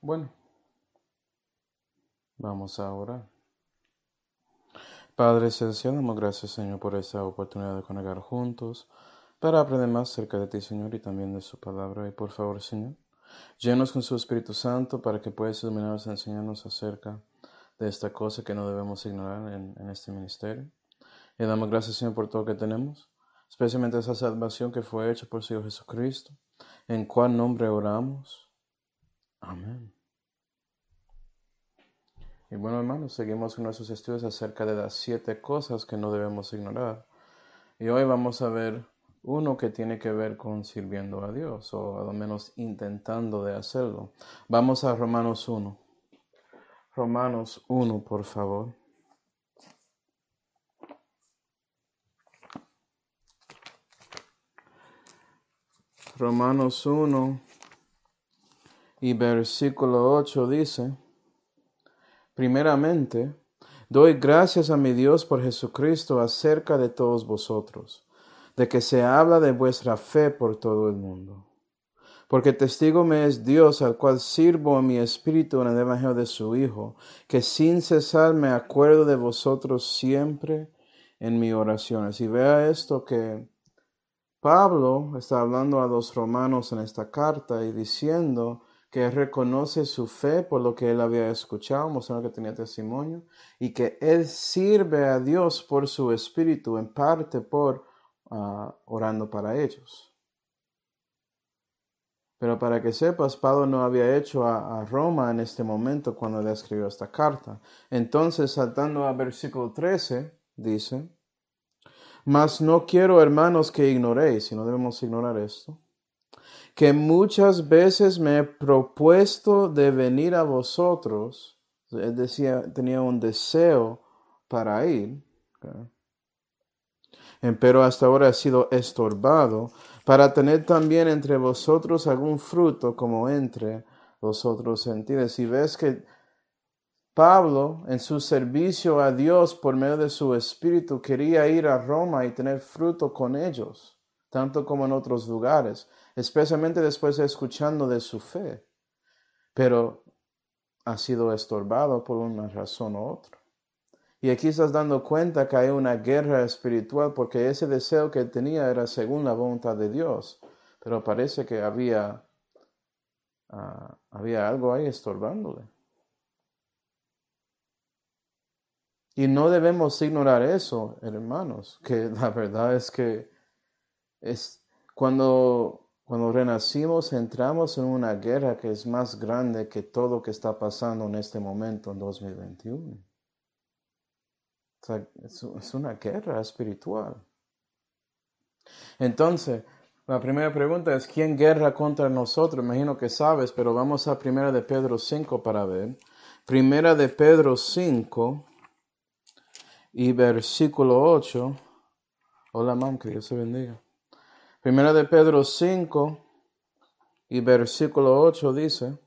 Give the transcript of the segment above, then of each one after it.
Bueno, vamos a orar. Padre Celestial, damos gracias, Señor, por esta oportunidad de conectar juntos para aprender más acerca de ti, Señor, y también de su palabra. Y por favor, Señor, llenos con su Espíritu Santo para que puedas iluminarnos y enseñarnos acerca de esta cosa que no debemos ignorar en, este ministerio. Y damos gracias, Señor, por todo que tenemos, especialmente esa salvación que fue hecha por su Hijo Jesucristo, en cuál nombre oramos. Amén. Y bueno, hermanos, seguimos con nuestros estudios acerca de las siete cosas que no debemos ignorar. Y hoy vamos a ver uno que tiene que ver con sirviendo a Dios, o al menos intentando de hacerlo. Vamos a Romanos 1. Romanos 1, por favor. Romanos 1 y versículo 8 dice, primeramente, doy gracias a mi Dios por Jesucristo acerca de todos vosotros, de que se habla de vuestra fe por todo el mundo. Porque testigo me es Dios al cual sirvo mi espíritu en el Evangelio de su Hijo, que sin cesar me acuerdo de vosotros siempre en mis oraciones. Y vea esto que Pablo está hablando a los romanos en esta carta y diciendo que reconoce su fe por lo que él había escuchado, mostrando que tenía testimonio, y que él sirve a Dios por su espíritu, en parte por uh, orando para ellos. Pero para que sepas, Pablo no había hecho a, a, Roma en este momento cuando le escribió esta carta. Entonces, saltando al versículo 13, dice, Mas no quiero, hermanos, que ignoréis, y no debemos ignorar esto, que muchas veces me he propuesto de venir a vosotros. Él decía, tenía un deseo para ir, pero hasta ahora ha sido estorbado para tener también entre vosotros algún fruto como entre los otros sentidos. Y ves que Pablo, en su servicio a Dios por medio de su espíritu, quería ir a Roma y tener fruto con ellos, tanto como en otros lugares especialmente después de escuchando de su fe, pero ha sido estorbado por una razón u otra. Y aquí estás dando cuenta que hay una guerra espiritual porque ese deseo que tenía era según la voluntad de Dios, pero parece que había, uh, había algo ahí estorbándole. Y no debemos ignorar eso, hermanos, que la verdad es que es cuando cuando renacimos entramos en una guerra que es más grande que todo lo que está pasando en este momento en 2021. O sea, es una guerra espiritual. Entonces, la primera pregunta es, ¿quién guerra contra nosotros? Imagino que sabes, pero vamos a Primera de Pedro 5 para ver. Primera de Pedro 5 y versículo 8. Hola, mam, que Dios se bendiga. Primera de Pedro 5 y versículo 8 dice,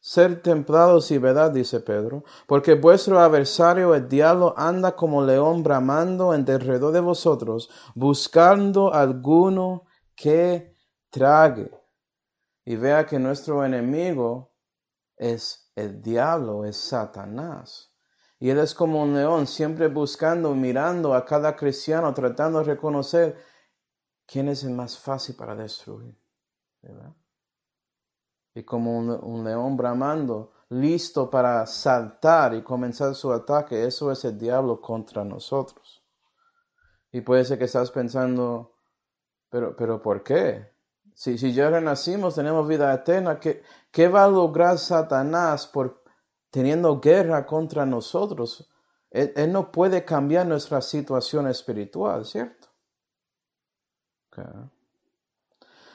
ser templados y verdad, dice Pedro, porque vuestro adversario el diablo anda como león bramando en derredor de vosotros, buscando alguno que trague. Y vea que nuestro enemigo es el diablo, es Satanás. Y él es como un león, siempre buscando, mirando a cada cristiano, tratando de reconocer ¿quién es el más fácil para destruir? ¿verdad? Y como un, león bramando, listo para saltar y comenzar su ataque, eso es el diablo contra nosotros. Y puede ser que estás pensando, pero, pero ¿por qué? Si, si ya renacimos, tenemos vida eterna, ¿qué, ¿qué va a lograr Satanás por teniendo guerra contra nosotros? él no puede cambiar nuestra situación espiritual, ¿cierto?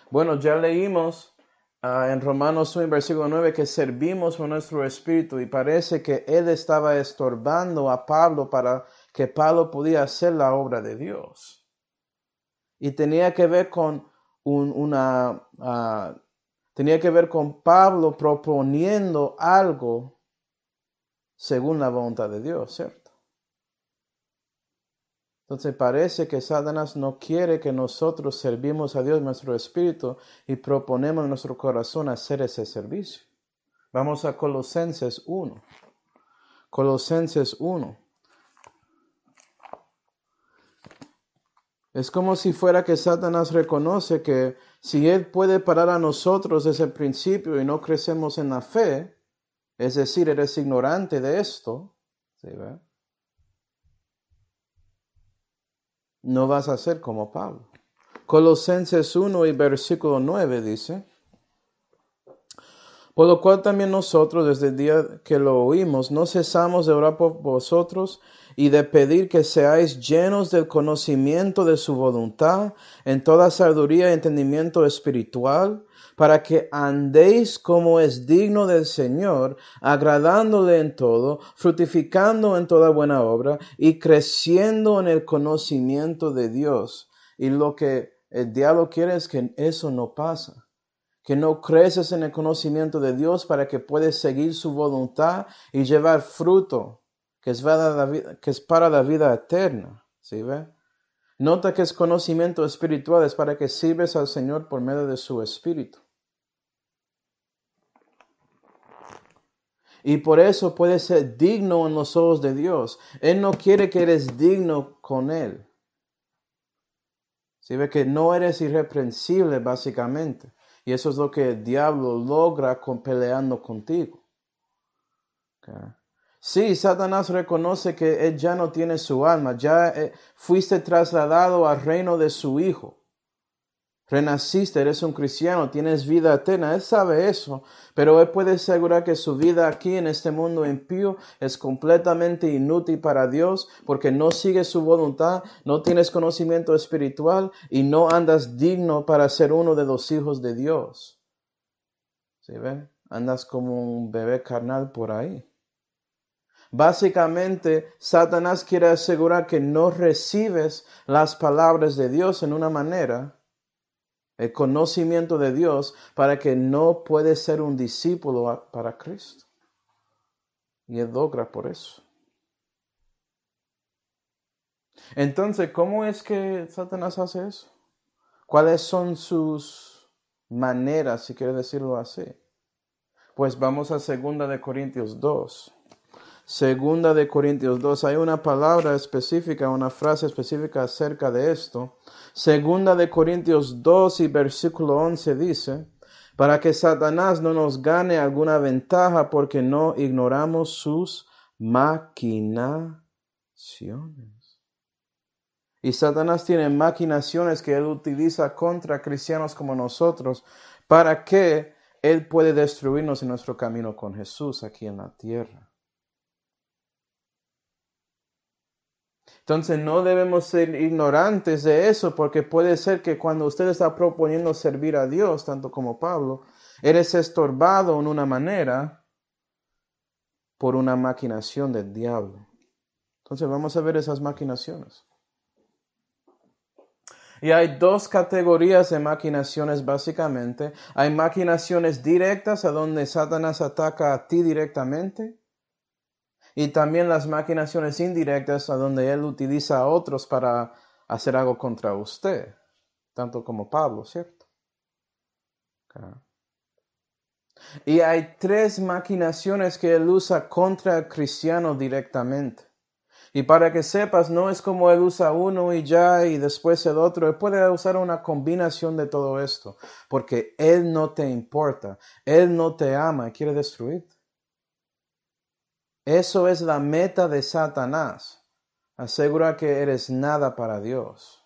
Bueno, ya leímos uh, en Romanos 1, versículo 9, que servimos con nuestro espíritu y parece que él estaba estorbando a Pablo para que Pablo pudiera hacer la obra de Dios. Y tenía que ver con un, una, uh, tenía que ver con Pablo proponiendo algo según la voluntad de Dios, ¿cierto? Entonces parece que Satanás no quiere que nosotros servimos a Dios nuestro espíritu y proponemos en nuestro corazón hacer ese servicio. Vamos a Colosenses 1. Colosenses 1. Es como si fuera que Satanás reconoce que si él puede parar a nosotros desde el principio y no crecemos en la fe, es decir, eres ignorante de esto, no vas a ser como Pablo. Colosenses 1 y versículo 9 dice, por lo cual también nosotros desde el día que lo oímos no cesamos de orar por vosotros y de pedir que seáis llenos del conocimiento de su voluntad en toda sabiduría y entendimiento espiritual, para que andéis como es digno del Señor, agradándole en todo, frutificando en toda buena obra y creciendo en el conocimiento de Dios. Y lo que el diablo quiere es que eso no pasa que no creces en el conocimiento de Dios para que puedas seguir su voluntad y llevar fruto que es, que es para la vida eterna. ¿Sí ve? Nota que es conocimiento espiritual, es para que sirves al Señor por medio de su espíritu. Y por eso puedes ser digno en los ojos de Dios. Él no quiere que eres digno con Él. ¿Sí ve que no eres irreprensible básicamente? Y eso es lo que el diablo logra con peleando contigo. Sí, Satanás reconoce que él ya no tiene su alma, ya eh, fuiste trasladado al reino de su Hijo. Renaciste, eres un cristiano, tienes vida eterna. Él sabe eso, pero él puede asegurar que su vida aquí en este mundo impío es completamente inútil para Dios porque no sigues su voluntad, no tienes conocimiento espiritual y no andas digno para ser uno de los hijos de Dios. ¿Sí ven? Andas como un bebé carnal por ahí. Básicamente, Satanás quiere asegurar que no recibes las palabras de Dios en una manera, el conocimiento de Dios, para que no puedes ser un discípulo para Cristo. Y él logra por eso. Entonces, ¿cómo es que Satanás hace eso? ¿Cuáles son sus maneras, si quiere decirlo así? Pues vamos a 2 de Corintios 2. Segunda de Corintios 2, hay una palabra específica, una frase específica acerca de esto. Segunda de Corintios 2 y versículo 11 dice, para que Satanás no nos gane alguna ventaja porque no ignoramos sus maquinaciones. Y Satanás tiene maquinaciones que él utiliza contra cristianos como nosotros para que él puede destruirnos en nuestro camino con Jesús aquí en la tierra. Entonces no debemos ser ignorantes de eso porque puede ser que cuando usted está proponiendo servir a Dios, tanto como Pablo, eres estorbado en una manera por una maquinación del diablo. Entonces vamos a ver esas maquinaciones. Y hay dos categorías de maquinaciones básicamente. Hay maquinaciones directas a donde Satanás ataca a ti directamente y también las maquinaciones indirectas a donde él utiliza a otros para hacer algo contra usted, tanto como Pablo, ¿cierto? Y hay tres maquinaciones que él usa contra el cristiano directamente. Y para que sepas, no es como él usa uno y ya y después el otro. Él puede usar una combinación de todo esto, porque él no te importa, él no te ama y quiere destruirte. Eso es la meta de Satanás. Asegura que eres nada para Dios.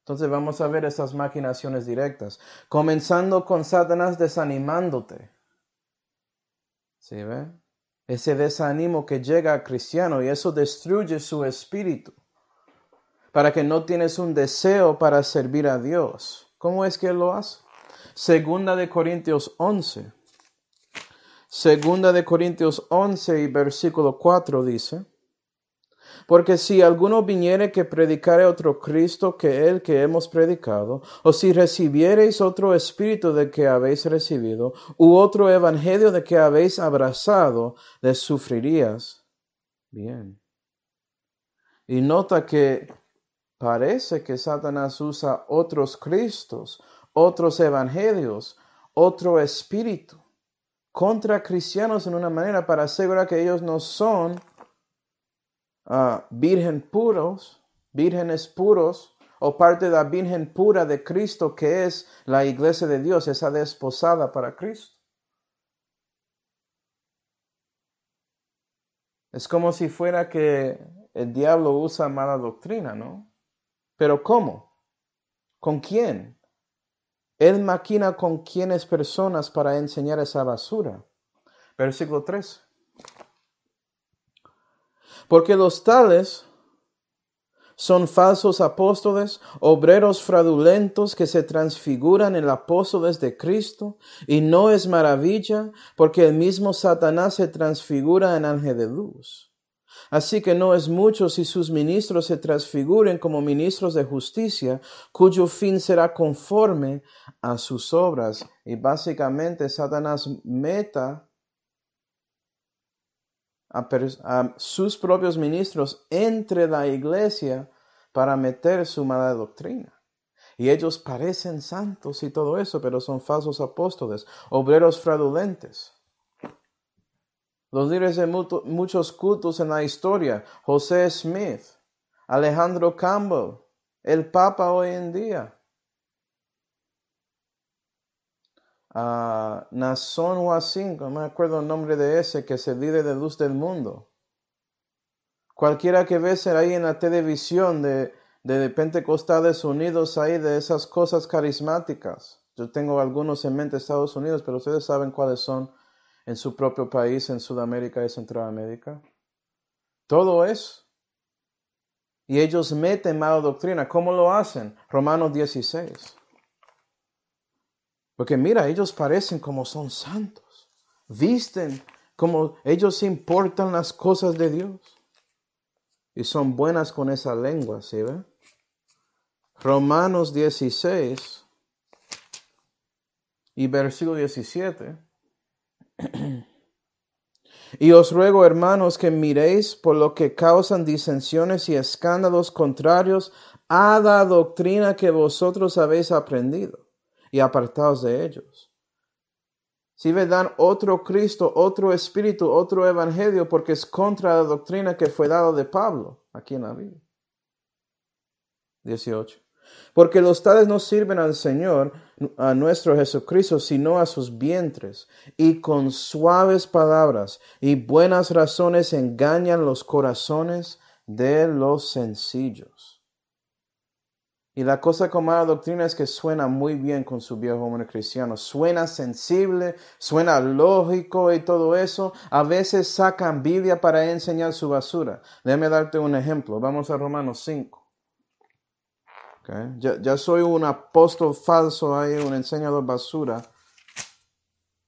Entonces vamos a ver estas maquinaciones directas. Comenzando con Satanás desanimándote. ¿Sí ve? Ese desánimo que llega al cristiano y eso destruye su espíritu. Para que no tienes un deseo para servir a Dios. ¿Cómo es que lo hace? Segunda de Corintios 11. Segunda de Corintios 11 y versículo 4 dice, porque si alguno viniere que predicare otro Cristo que el que hemos predicado, o si recibiereis otro espíritu de que habéis recibido, u otro evangelio de que habéis abrazado, les sufrirías. Bien. Y nota que parece que Satanás usa otros Cristos, otros evangelios, otro espíritu contra cristianos en una manera para asegurar que ellos no son uh, virgen puros, vírgenes puros, o parte de la virgen pura de Cristo que es la iglesia de Dios, esa desposada para Cristo. Es como si fuera que el diablo usa mala doctrina, ¿no? Pero ¿cómo? ¿Con quién? Él maquina con quiénes personas para enseñar esa basura. Versículo 3. Porque los tales son falsos apóstoles, obreros fraudulentos que se transfiguran en apóstoles de Cristo, y no es maravilla, porque el mismo Satanás se transfigura en ángel de luz. Así que no es mucho si sus ministros se transfiguren como ministros de justicia, cuyo fin será conforme a sus obras. Y básicamente Satanás meta a, sus propios ministros entre la iglesia para meter su mala doctrina. Y ellos parecen santos y todo eso, pero son falsos apóstoles, obreros fraudulentes. Los líderes de muchos cultos en la historia, José Smith, Alejandro Campbell, el Papa hoy en día, a Nason Huasin, no me acuerdo el nombre de ese, que es el de luz del mundo. Cualquiera que ve ser ahí en la televisión de, de Pentecostales Unidos, ahí de esas cosas carismáticas. Yo tengo algunos en mente Estados Unidos, pero ustedes saben cuáles son en su propio país, en Sudamérica y Centroamérica. Todo eso. Y ellos meten mala doctrina. ¿Cómo lo hacen? Romanos 16. Porque mira, ellos parecen como son santos. Visten como ellos importan las cosas de Dios. Y son buenas con esa lengua, ¿sí ve? Romanos 16 y versículo 17. Y os ruego, hermanos, que miréis por lo que causan disensiones y escándalos contrarios a la doctrina que vosotros habéis aprendido y apartaos de ellos. Si dan otro Cristo, otro Espíritu, otro Evangelio, porque es contra la doctrina que fue dado de Pablo aquí en la Biblia. 18. Porque los tales no sirven al Señor, a nuestro Jesucristo, sino a sus vientres, y con suaves palabras y buenas razones engañan los corazones de los sencillos. Y la cosa con mala doctrina es que suena muy bien con su viejo hombre cristiano. Suena sensible, suena lógico y todo eso. A veces sacan Biblia para enseñar su basura. Déjame darte un ejemplo. Vamos a Romanos 5. Ya, ya, soy un apóstol falso ahí, un enseñador basura.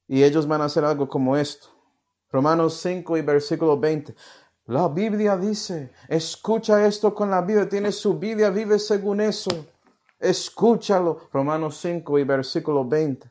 Y ellos van a hacer algo como esto. Romanos 5 y versículo 20. La Biblia dice, escucha esto con la Biblia, tiene su Biblia, vive según eso. Escúchalo. Romanos 5 y versículo 20.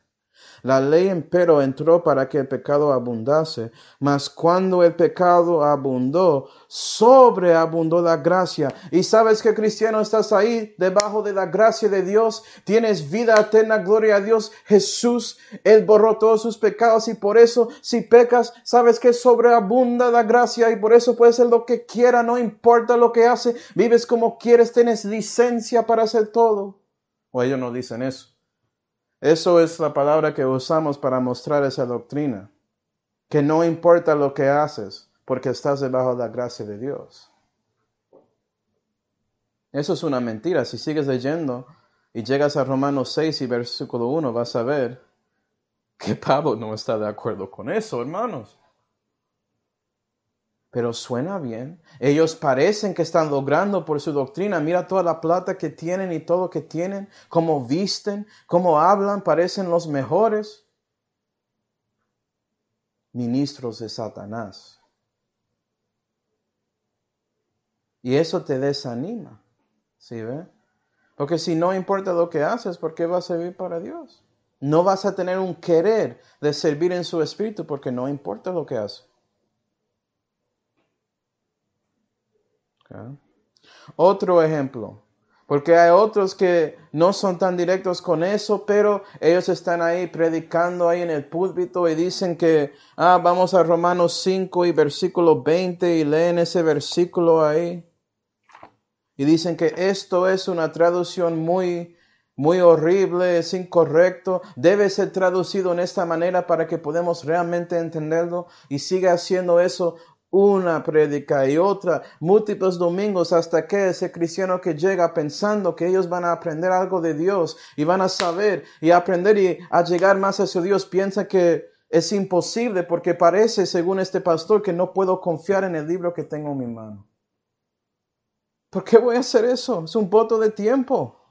La ley empero entró para que el pecado abundase, mas cuando el pecado abundó, sobreabundó la gracia. Y sabes que cristiano estás ahí debajo de la gracia de Dios, tienes vida eterna, gloria a Dios. Jesús, Él borró todos sus pecados y por eso si pecas, sabes que sobreabunda la gracia y por eso puedes hacer lo que quiera, no importa lo que hace, vives como quieres, tienes licencia para hacer todo. O ellos no dicen eso. Eso es la palabra que usamos para mostrar esa doctrina, que no importa lo que haces, porque estás debajo de la gracia de Dios. Eso es una mentira. Si sigues leyendo y llegas a Romanos 6 y versículo 1, vas a ver que Pablo no está de acuerdo con eso, hermanos pero suena bien. Ellos parecen que están logrando por su doctrina. Mira toda la plata que tienen y todo que tienen, cómo visten, cómo hablan, parecen los mejores ministros de Satanás. Y eso te desanima, ¿sí ve? Porque si no importa lo que haces, ¿por qué vas a servir para Dios? No vas a tener un querer de servir en su espíritu porque no importa lo que haces. Otro ejemplo. Porque hay otros que no son tan directos con eso, pero ellos están ahí predicando ahí en el púlpito y dicen que, ah, vamos a Romanos 5 y versículo 20 y leen ese versículo ahí. Y dicen que esto es una traducción muy, muy horrible, es incorrecto, debe ser traducido en esta manera para que podamos realmente entenderlo y sigue haciendo eso una predica y otra, múltiples domingos hasta que ese cristiano que llega pensando que ellos van a aprender algo de Dios y van a saber y aprender y a llegar más hacia Dios, piensa que es imposible porque parece, según este pastor, que no puedo confiar en el libro que tengo en mi mano. ¿Por qué voy a hacer eso? Es un voto de tiempo.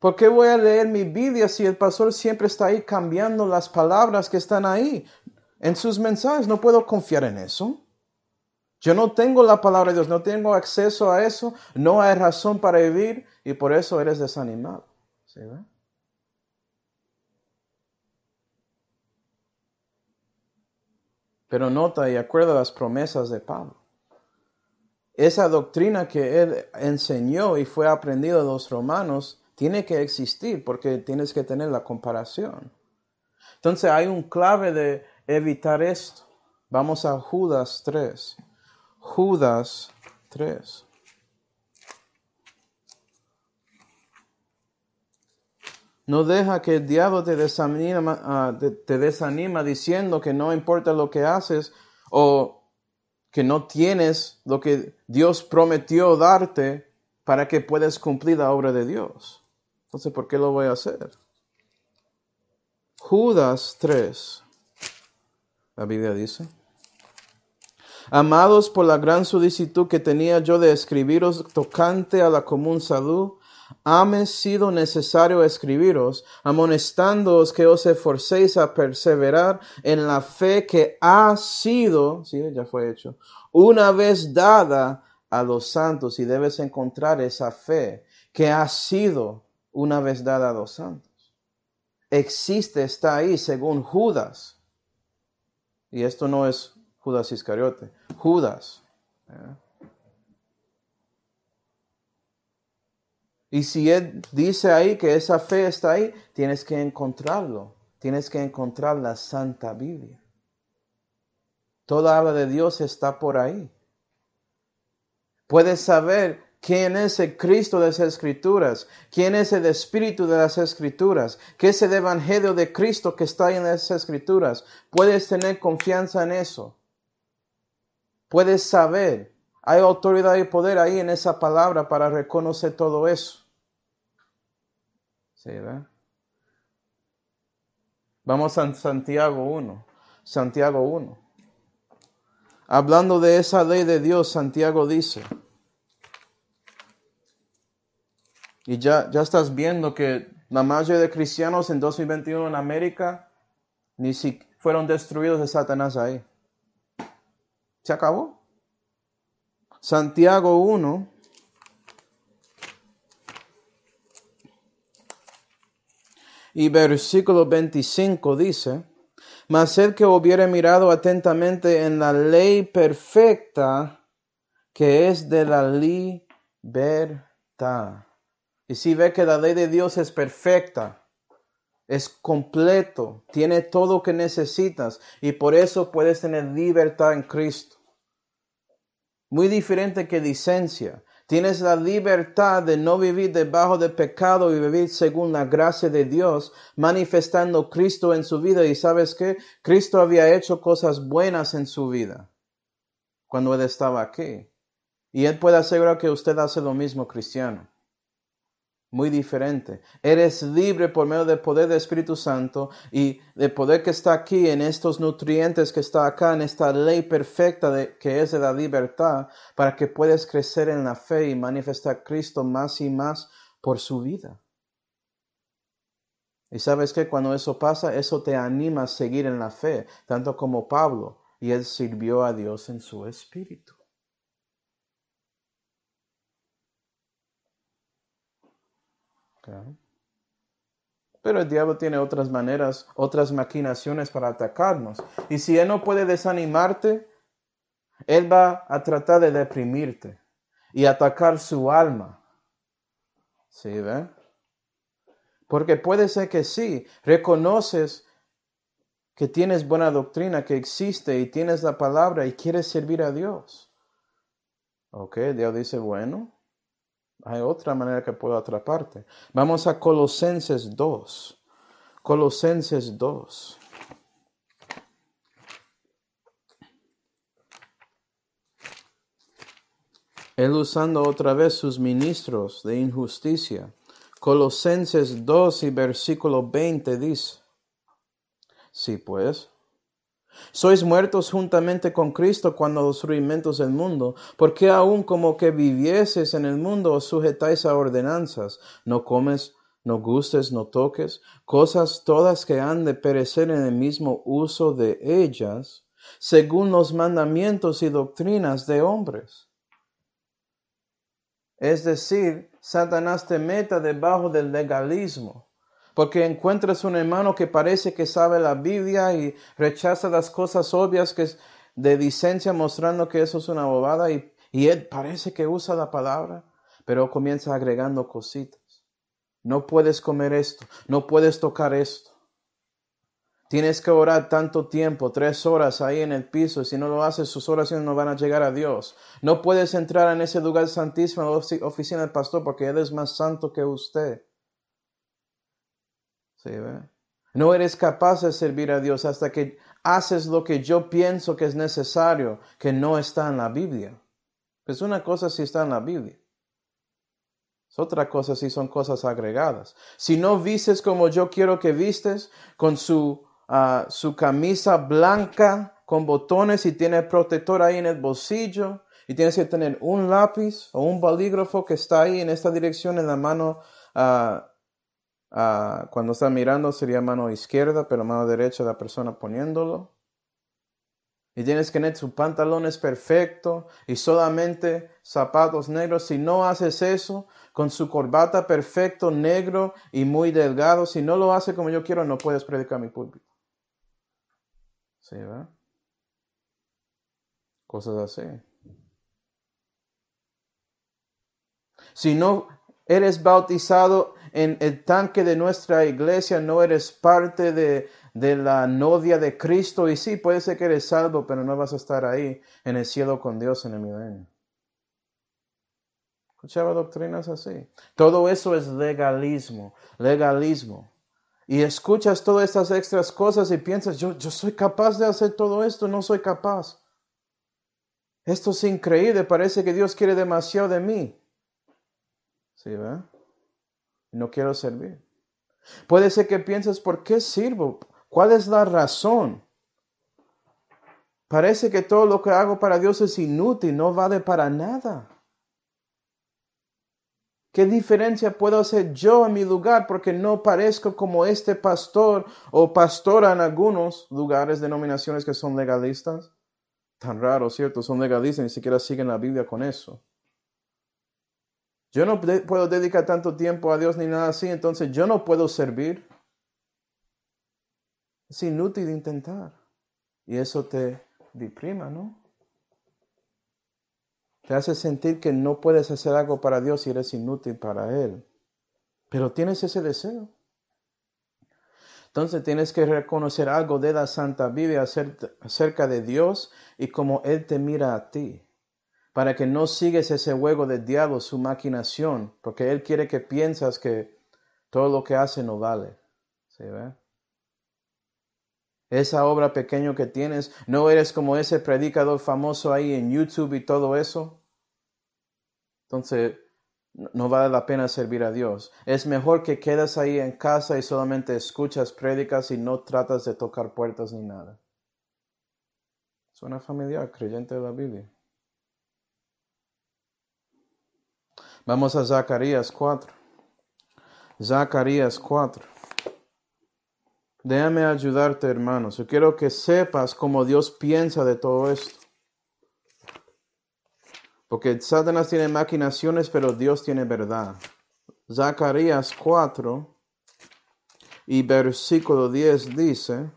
¿Por qué voy a leer mi Biblia si el pastor siempre está ahí cambiando las palabras que están ahí? En sus mensajes. No puedo confiar en eso. Yo no tengo la palabra de Dios, no tengo acceso a eso, no hay razón para vivir y por eso eres desanimado. ¿Sí, Pero nota y acuerda las promesas de Pablo. Esa doctrina que él enseñó y fue aprendido de los romanos tiene que existir porque tienes que tener la comparación. Entonces hay un clave de evitar esto. Vamos a Judas 3. Judas 3. No deja que el diablo te desanima, ah, te desanima diciendo que no importa lo que haces o que no tienes lo que Dios prometió darte para que puedas cumplir la obra de Dios. Entonces, ¿por qué lo voy a hacer? Judas 3. La Biblia dice. Amados por la gran solicitud que tenía yo de escribiros tocante a la común salud, hame sido necesario escribiros, amonestándoos que os esforcéis a perseverar en la fe que ha sido, sí, ya fue hecho, una vez dada a los santos, y debes encontrar esa fe que ha sido una vez dada a los santos. Existe, está ahí, según Judas y esto no es Judas Iscariote, Judas. Y si él dice ahí que esa fe está ahí, tienes que encontrarlo. Tienes que encontrar la Santa Biblia. Toda habla de Dios está por ahí. Puedes saber quién es el Cristo de las Escrituras, quién es el Espíritu de las Escrituras, qué es el Evangelio de Cristo que está en las Escrituras. Puedes tener confianza en eso. Puedes saber. Hay autoridad y poder ahí en esa palabra para reconocer todo eso. ¿Sí, Vamos a Santiago 1. Santiago 1. Hablando de esa ley de Dios, Santiago dice, Y ya, ya estás viendo que la mayoría de cristianos en 2021 en América ni si fueron destruidos de Satanás ahí. ¿Se acabó? Santiago 1. Y versículo 25 dice, mas el que hubiere mirado atentamente en la ley perfecta, que es de la libertad y si ve que la ley de Dios es perfecta, es completo, tiene todo lo que necesitas y por eso puedes tener libertad en Cristo. Muy diferente que licencia. Tienes la libertad de no vivir debajo del pecado y vivir según la gracia de Dios, manifestando Cristo en su vida. Y sabes que Cristo había hecho cosas buenas en su vida cuando Él estaba aquí. Y Él puede asegurar que usted hace lo mismo, cristiano muy diferente. Eres libre por medio del poder del Espíritu Santo y del poder que está aquí en estos nutrientes que está acá en esta ley perfecta que es de la libertad para que puedas crecer en la fe y manifestar a Cristo más y más por su vida. Y sabes que cuando eso pasa, eso te anima a seguir en la fe, tanto como Pablo, y él sirvió a Dios en su espíritu. Pero el diablo tiene otras maneras, otras maquinaciones para atacarnos. Y si él no puede desanimarte, él va a tratar de deprimirte. y atacar su alma. ¿Sí, ve? Porque puede ser que sí, reconoces que tienes buena doctrina, que existe y tienes la palabra y quieres servir a Dios. Ok, Dios dice, bueno, hay otra manera que puedo atraparte. Vamos a Colosenses 2. Colosenses 2. Él usando otra vez sus ministros de injusticia. Colosenses 2 y versículo 20 dice, Sí, pues, sois muertos juntamente con Cristo cuando los rudimentos del mundo, porque aun como que vivieses en el mundo os sujetáis a ordenanzas, no comes, no gustes, no toques, cosas todas que han de perecer en el mismo uso de ellas, según los mandamientos y doctrinas de hombres es decir, Satanás te meta debajo del legalismo. Porque encuentras un hermano que parece que sabe la Biblia y rechaza las cosas obvias que es de licencia mostrando que eso es una bobada y, y él parece que usa la palabra, pero comienza agregando cositas. No puedes comer esto, no puedes tocar esto. Tienes que orar tanto tiempo, tres horas ahí en el piso. Si no lo haces, sus oraciones no van a llegar a Dios. No puedes entrar en ese lugar santísimo, oficina del pastor, porque Él es más santo que usted. No eres capaz de servir a Dios hasta que haces lo que yo pienso que es necesario, que no está en la Biblia. Es una cosa si está en la Biblia. Es otra cosa si son cosas agregadas. Si no vistes como yo quiero que vistes, con su su camisa blanca con botones y tiene protector ahí en el bolsillo y tienes que tener un lápiz o un bolígrafo que está ahí en esta dirección en la mano cuando está mirando sería mano izquierda pero mano derecha la persona poniéndolo y tienes que tener sus pantalones perfecto y solamente zapatos negros. Si no haces eso, con su corbata perfecto, negro y muy delgado, si no lo hace como yo quiero, no puedes predicar mi púlpito. ¿Sí, va? Cosas así. Si no eres bautizado en el tanque de nuestra iglesia, no eres parte de, de la novia de Cristo. Y sí, puede ser que eres salvo, pero no vas a estar ahí en el cielo con Dios en el milenio. Escuchaba doctrinas así. Todo eso es legalismo, legalismo y escuchas todas estas extras cosas y piensas, yo, yo soy capaz de hacer todo esto, no soy capaz. Esto es increíble, parece que Dios quiere demasiado de mí. No quiero servir. Puede ser que pienses, ¿por qué sirvo? ¿Cuál es la razón? Parece que todo lo que hago para Dios es inútil, no vale para nada. ¿Qué diferencia puedo hacer yo en mi lugar porque no parezco como este pastor o pastora en algunos lugares, denominaciones que son legalistas? Tan raro, ¿cierto? Son legalistas, ni siquiera siguen la Biblia con eso. Yo no puedo dedicar tanto tiempo a Dios ni nada así, entonces yo no puedo servir. Es inútil intentar. Y eso te deprima, ¿no? Te hace sentir que no puedes hacer algo para Dios y eres inútil para Él. Pero tienes ese deseo. Entonces tienes que reconocer algo de la Santa Biblia acerca de Dios y cómo Él te mira a ti. Para que no sigues ese juego del diablo, su maquinación, porque Él quiere que piensas que todo lo que hace no vale. ¿Sí ve? Esa obra pequeña que tienes, no eres como ese predicador famoso ahí en YouTube y todo eso. Entonces, no vale la pena servir a Dios. Es mejor que quedas ahí en casa y solamente escuchas prédicas y no tratas de tocar puertas ni nada. Suena familiar, creyente de la Biblia. Vamos a Zacarías 4. Zacarías 4. Déjame ayudarte, hermanos. Yo quiero que sepas cómo Dios piensa de todo esto. Porque Satanás tiene maquinaciones, pero Dios tiene verdad. Zacarías 4 y versículo 10 dice,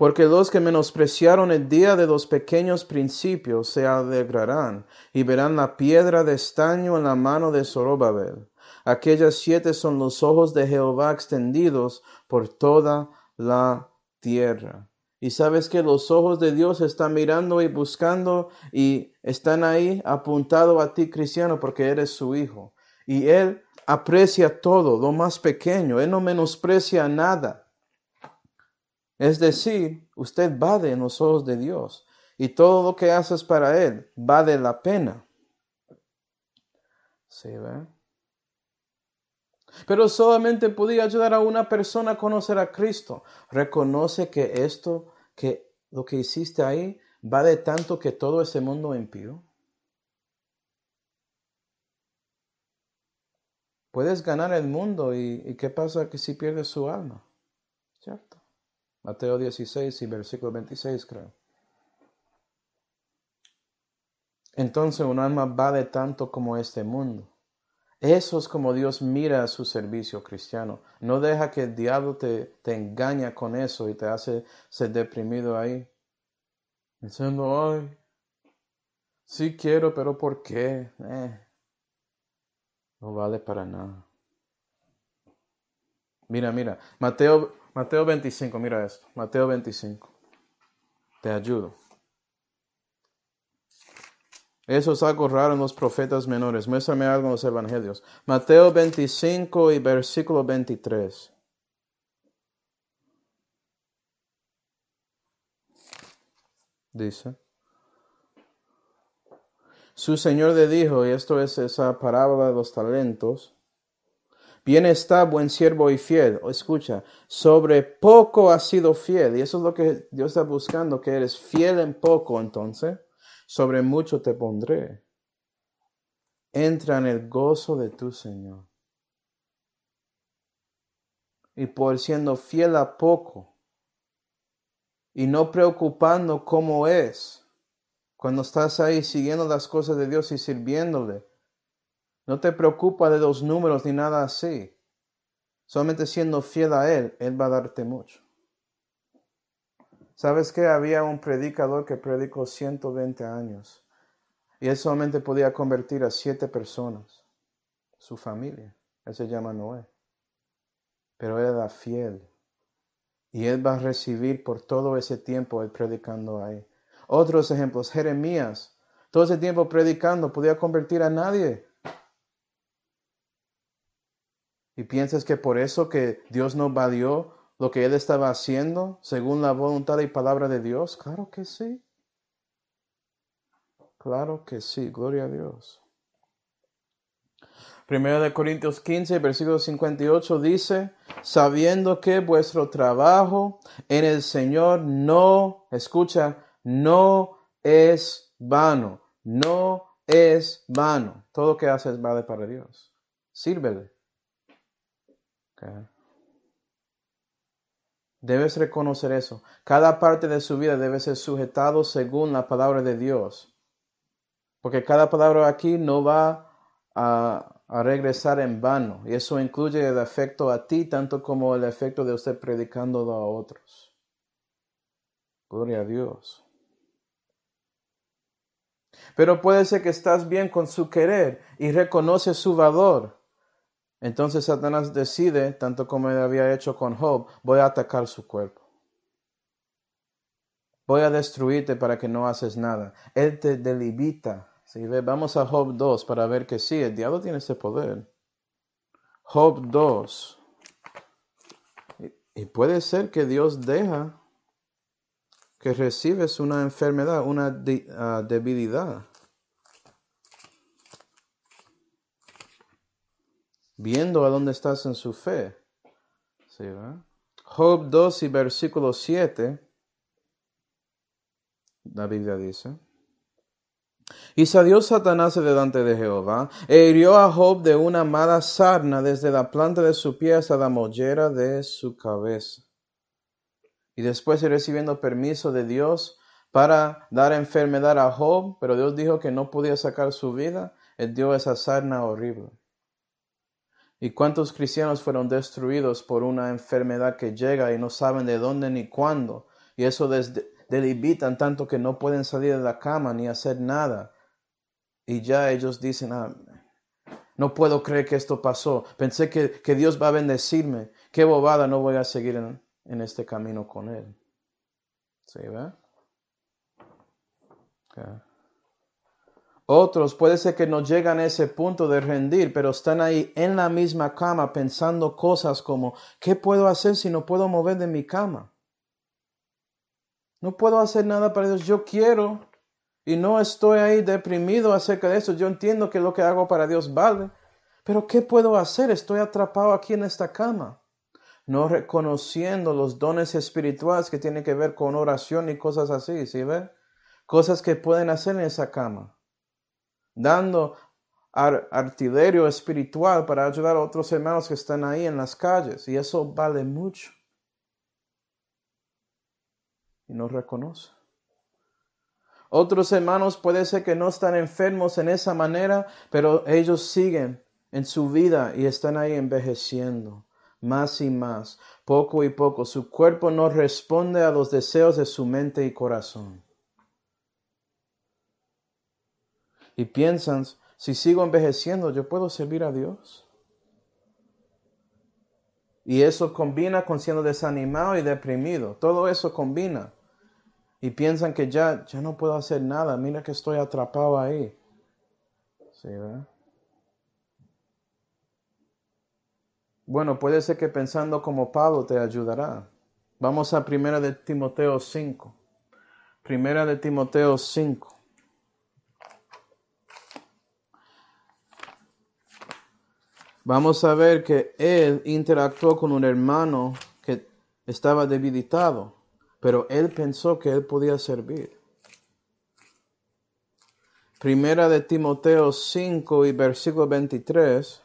Porque los que menospreciaron el día de los pequeños principios se alegrarán y verán la piedra de estaño en la mano de Zorobabel. Aquellas siete son los ojos de Jehová extendidos por toda la tierra. Y sabes que los ojos de Dios están mirando y buscando y están ahí apuntado a ti, cristiano, porque eres su hijo. Y Él aprecia todo, lo más pequeño. Él no menosprecia nada. Es decir, usted vale en los ojos de Dios y todo lo que haces para Él vale la pena. ¿Sí, ve? Pero solamente podía ayudar a una persona a conocer a Cristo. Reconoce que esto, que lo que hiciste ahí, vale tanto que todo ese mundo impío. Puedes ganar el mundo y, y ¿qué pasa que si pierdes su alma? ¿Cierto? Mateo 16 y versículo 26 creo. Entonces un alma vale tanto como este mundo. Eso es como Dios mira a su servicio cristiano. No deja que el diablo te, te engaña con eso y te hace ser deprimido ahí. Diciendo, ay, sí quiero, pero ¿por qué? Eh, no vale para nada. Mira, mira, Mateo Mateo 25, mira esto. Mateo 25. Te ayudo. Eso es algo raro en los profetas menores. Muéstrame algo en los evangelios. Mateo 25 y versículo 23. Dice. Su Señor le dijo, y esto es esa parábola de los talentos, Bien está, buen siervo y fiel. escucha, sobre poco has sido fiel. Y eso es lo que Dios está buscando, que eres fiel en poco, entonces, sobre mucho te pondré. Entra en el gozo de tu Señor. Y por siendo fiel a poco, y no preocupando cómo es, cuando estás ahí siguiendo las cosas de Dios y sirviéndole, no te preocupa de los números ni nada así. Solamente siendo fiel a Él, Él va a darte mucho. ¿Sabes que Había un predicador que predicó 120 años y él solamente podía convertir a siete personas, su familia. Él se llama Noé. Pero él era fiel y él va a recibir por todo ese tiempo él predicando ahí. Otros ejemplos, Jeremías, todo ese tiempo predicando, podía convertir a nadie. ¿Y piensas que por eso que Dios no valió lo que él estaba haciendo según la voluntad y palabra de Dios? Claro que sí. Claro que sí, gloria a Dios. Primero de Corintios 15, versículo 58 dice, sabiendo que vuestro trabajo en el Señor no, escucha, no es vano, no es vano. Todo lo que haces vale para Dios. Sírvele. Debes reconocer eso. Cada parte de su vida debe ser sujetado según la palabra de Dios. Porque cada palabra aquí no va a, regresar en vano. Y eso incluye el efecto a ti, tanto como el efecto de usted predicándolo a otros. Gloria a Dios. Pero puede ser que estás bien con su querer y reconoce su valor. Entonces Satanás decide, tanto como había hecho con Job, voy a atacar su cuerpo. Voy a destruirte para que no haces nada. Él te delimita. ¿sí? Vamos a Job 2 para ver que sí, el diablo tiene ese poder. Job 2. Y puede ser que Dios deja que recibes una enfermedad, una ah, debilidad. Viendo a dónde estás en su fe. Job 2 y versículo 7, la Biblia dice. Y salió Satanás delante de Jehová, e hirió a Job de una mala sarna desde la planta de su pie hasta la mollera de su cabeza. Y después recibiendo permiso de Dios para dar enfermedad a Job, pero Dios dijo que no podía sacar su vida, él dio esa sarna horrible. ¿Y cuántos cristianos fueron destruidos por una enfermedad que llega y no saben de dónde ni cuándo? Y eso delimitan tanto que no pueden salir de la cama ni hacer nada. Y ya ellos dicen, ah, no puedo creer que esto pasó. Pensé que, que Dios va a bendecirme. Qué bobada, no voy a seguir en, en este camino con Él. ¿Sí, ve? Otros puede ser que no llegan a ese punto de rendir, pero están ahí en la misma cama pensando cosas como, ¿qué puedo hacer si no puedo mover de mi cama? No puedo hacer nada para Dios. Yo quiero y no estoy ahí deprimido acerca de eso. Yo entiendo que lo que hago para Dios vale, pero ¿qué puedo hacer? Estoy atrapado aquí en esta cama, no reconociendo los dones espirituales que tienen que ver con oración y cosas así, ¿sí ven? Cosas que pueden hacer en esa cama dando artillerio espiritual para ayudar a otros hermanos que están ahí en las calles. Y eso vale mucho. Y no reconoce. Otros hermanos puede ser que no están enfermos en esa manera, pero ellos siguen en su vida y están ahí envejeciendo más y más, poco y poco. Su cuerpo no responde a los deseos de su mente y corazón. Y piensan, si sigo envejeciendo, yo puedo servir a Dios. Y eso combina con siendo desanimado y deprimido. Todo eso combina. Y piensan que ya, ya no puedo hacer nada. Mira que estoy atrapado ahí. ¿Sí, Bueno, puede ser que pensando como Pablo te ayudará. Vamos a primera de Timoteo 5. Primera de Timoteo 5. Vamos a ver que él interactuó con un hermano que estaba debilitado, pero él pensó que él podía servir. Primera de Timoteo 5 y versículo 23.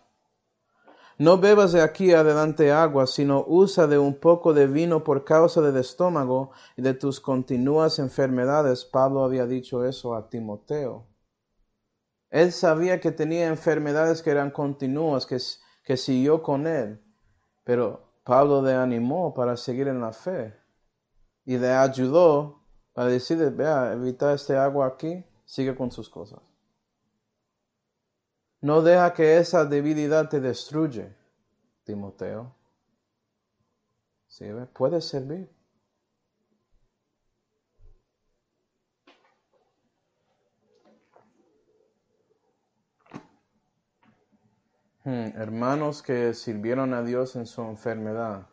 No bebas de aquí adelante agua, sino usa de un poco de vino por causa del estómago y de tus continuas enfermedades. Pablo había dicho eso a Timoteo. Él sabía que tenía enfermedades que eran continuas, que, que siguió con él, pero Pablo le animó para seguir en la fe y le ayudó para decirle, vea, evita este agua aquí, sigue con sus cosas. No deja que esa debilidad te destruye, Timoteo. ¿Sí, Puede servir. Hermanos que sirvieron a Dios en su enfermedad.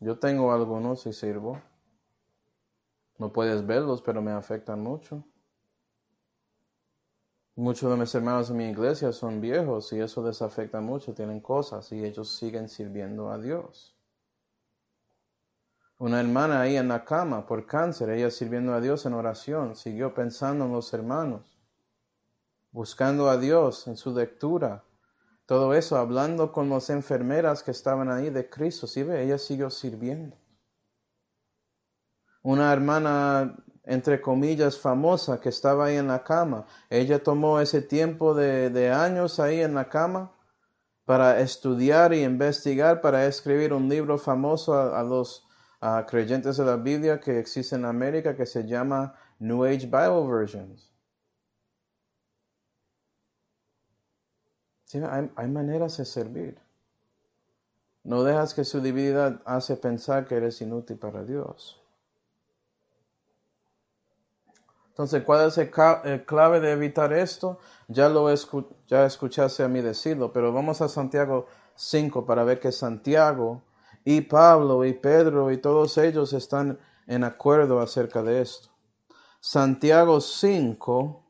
Yo tengo algunos y sirvo. No puedes verlos, pero me afectan mucho. Muchos de mis hermanos en mi iglesia son viejos y eso les afecta mucho, tienen cosas y ellos siguen sirviendo a Dios. Una hermana ahí en la cama por cáncer, ella sirviendo a Dios en oración, siguió pensando en los hermanos, buscando a Dios en su lectura, todo eso hablando con las enfermeras que estaban ahí de Cristo. ¿Sí ve? Ella siguió sirviendo. Una hermana, entre comillas, famosa que estaba ahí en la cama. Ella tomó ese tiempo de, años ahí en la cama para estudiar y investigar, para escribir un libro famoso a, los creyentes de la Biblia que existe en América que se llama New Age Bible Versions. Hay, maneras de servir. No dejas que su divinidad hace pensar que eres inútil para Dios. Entonces, ¿cuál es el, clave de evitar esto? Ya lo ya escuchaste a mí decirlo, pero vamos a Santiago 5 para ver que Santiago y Pablo y Pedro y todos ellos están en acuerdo acerca de esto. Santiago 5,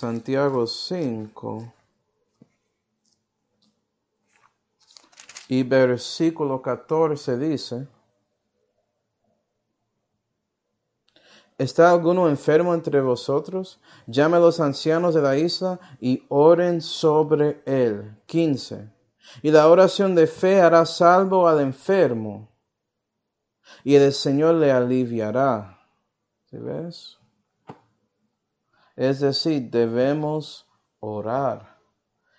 Santiago 5 y versículo 14 dice, ¿Está alguno enfermo entre vosotros? Llame a los ancianos de la isla y oren sobre él. 15. Y la oración de fe hará salvo al enfermo, y el Señor le aliviará. ¿Sí ves? Es decir, debemos orar.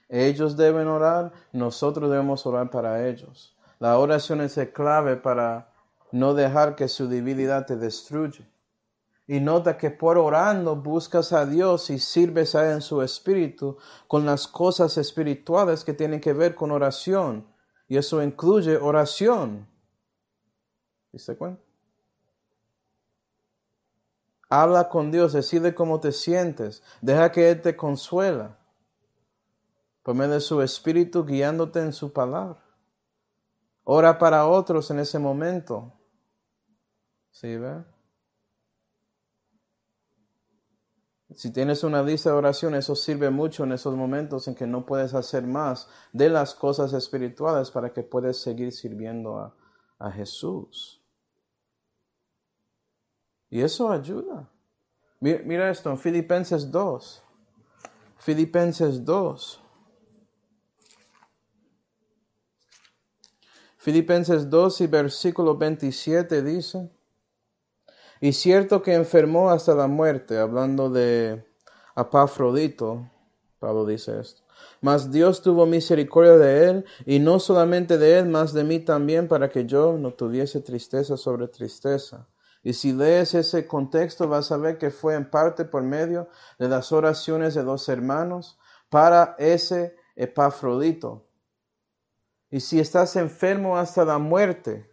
Ellos deben orar, nosotros debemos orar para ellos. La oración es clave para no dejar que su divinidad te destruya. Y nota que por orando buscas a Dios y sirves a Él en su espíritu con las cosas espirituales que tienen que ver con oración. Y eso incluye oración. ¿Viste cuenta? Habla con Dios, decide cómo te sientes, deja que Él te consuela por medio de su espíritu guiándote en su palabra. Ora para otros en ese momento. ¿Sí, ve? Si tienes una lista de oración, eso sirve mucho en esos momentos en que no puedes hacer más de las cosas espirituales para que puedas seguir sirviendo a, a Jesús. Y eso ayuda. Mira, esto en Filipenses 2. Filipenses 2. Filipenses 2 y versículo 27 dice, y cierto que enfermó hasta la muerte, hablando de Apafrodito, Pablo dice esto. Mas Dios tuvo misericordia de él, y no solamente de él, mas de mí también, para que yo no tuviese tristeza sobre tristeza. Y si lees ese contexto, vas a ver que fue en parte por medio de las oraciones de los hermanos para ese Epafrodito. Y si estás enfermo hasta la muerte,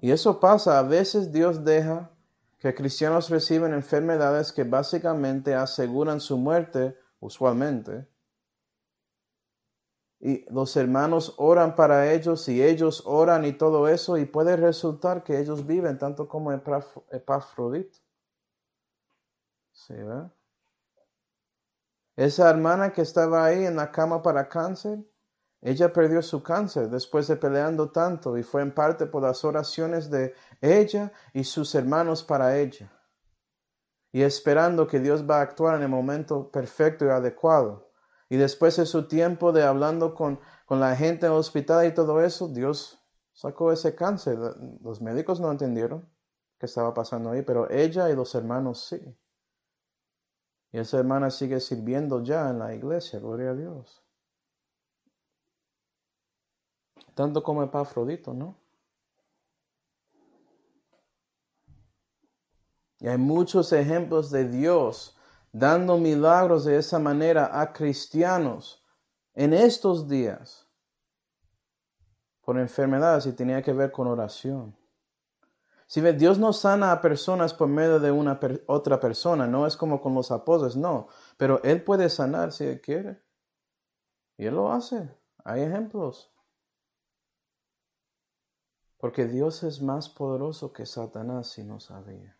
y eso pasa, a veces Dios deja que cristianos reciben enfermedades que básicamente aseguran su muerte, usualmente. Y los hermanos oran para ellos y ellos oran y todo eso y puede resultar que ellos viven tanto como Epafrodito. ¿Sí, Esa hermana que estaba ahí en la cama para cáncer, ella perdió su cáncer después de peleando tanto y fue en parte por las oraciones de ella y sus hermanos para ella. Y esperando que Dios va a actuar en el momento perfecto y adecuado. Y después de su tiempo de hablando con, con la gente en el hospital y todo eso, Dios sacó ese cáncer. Los médicos no entendieron qué estaba pasando ahí, pero ella y los hermanos sí. Y esa hermana sigue sirviendo ya en la iglesia, gloria a Dios. tanto como Epafrodito, ¿no? Y hay muchos ejemplos de Dios dando milagros de esa manera a cristianos en estos días por enfermedades y tenía que ver con oración. Si ve, Dios no sana a personas por medio de una otra persona, no es como con los apóstoles, no, pero Él puede sanar si Él quiere. Y Él lo hace. Hay ejemplos. Porque Dios es más poderoso que Satanás si no sabía.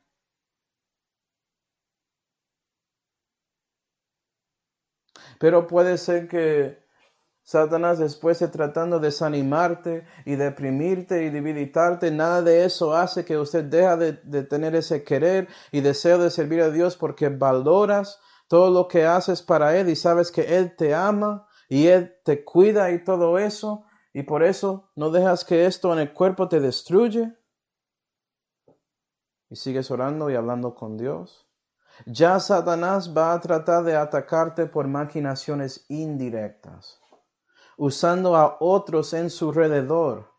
Pero puede ser que Satanás después de tratando de desanimarte y deprimirte y debilitarte, nada de eso hace que usted deje de, de, tener ese querer y deseo de servir a Dios porque valoras todo lo que haces para Él y sabes que Él te ama y Él te cuida y todo eso y por eso no dejas que esto en el cuerpo te destruye. Y sigues orando y hablando con Dios. Ya Satanás va a tratar de atacarte por maquinaciones indirectas, usando a otros en su alrededor